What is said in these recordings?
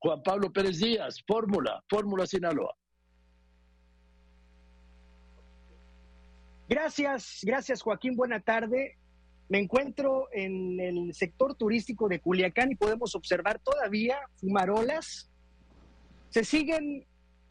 Juan Pablo Pérez Díaz, Fórmula, Fórmula Sinaloa. Gracias, gracias Joaquín, buena tarde. Me encuentro en el sector turístico de Culiacán y podemos observar todavía fumarolas. Se siguen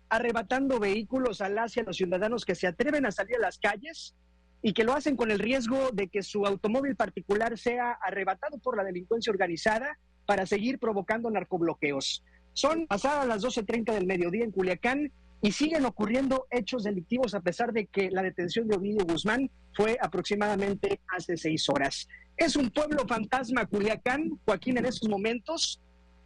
arrebatando vehículos al hacia los ciudadanos que se atreven a salir a las calles y que lo hacen con el riesgo de que su automóvil particular sea arrebatado por la delincuencia organizada para seguir provocando narcobloqueos. Son pasadas las 12.30 del mediodía en Culiacán y siguen ocurriendo hechos delictivos a pesar de que la detención de Ovidio Guzmán fue aproximadamente hace seis horas. Es un pueblo fantasma Culiacán, Joaquín, en estos momentos.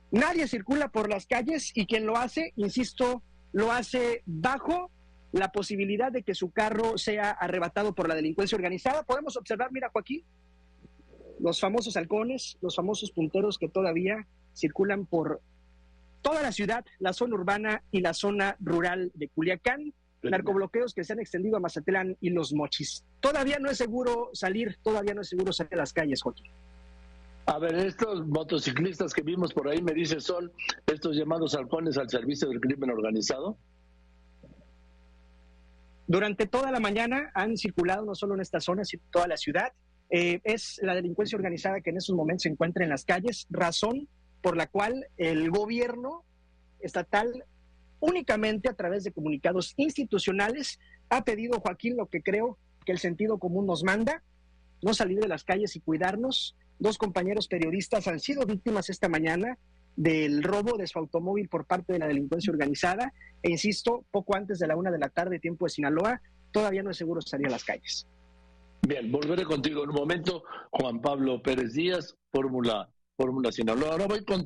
Nadie circula por las calles y quien lo hace, insisto, lo hace bajo la posibilidad de que su carro sea arrebatado por la delincuencia organizada. Podemos observar, mira Joaquín, los famosos halcones, los famosos punteros que todavía circulan por toda la ciudad, la zona urbana y la zona rural de Culiacán. Narcobloqueos que se han extendido a Mazatlán y Los Mochis. Todavía no es seguro salir, todavía no es seguro salir a las calles, Joaquín. A ver, estos motociclistas que vimos por ahí, me dice, son estos llamados halcones al servicio del crimen organizado. Durante toda la mañana han circulado no solo en esta zona, sino en toda la ciudad. Eh, es la delincuencia organizada que en esos momentos se encuentra en las calles, razón por la cual el gobierno estatal únicamente a través de comunicados institucionales ha pedido, Joaquín, lo que creo que el sentido común nos manda, no salir de las calles y cuidarnos. Dos compañeros periodistas han sido víctimas esta mañana del robo de su automóvil por parte de la delincuencia organizada. E insisto, poco antes de la una de la tarde, tiempo de Sinaloa, todavía no es seguro salir a las calles. Bien, volveré contigo en un momento. Juan Pablo Pérez Díaz, Fórmula Fórmula Sinaloa. Ahora voy contigo.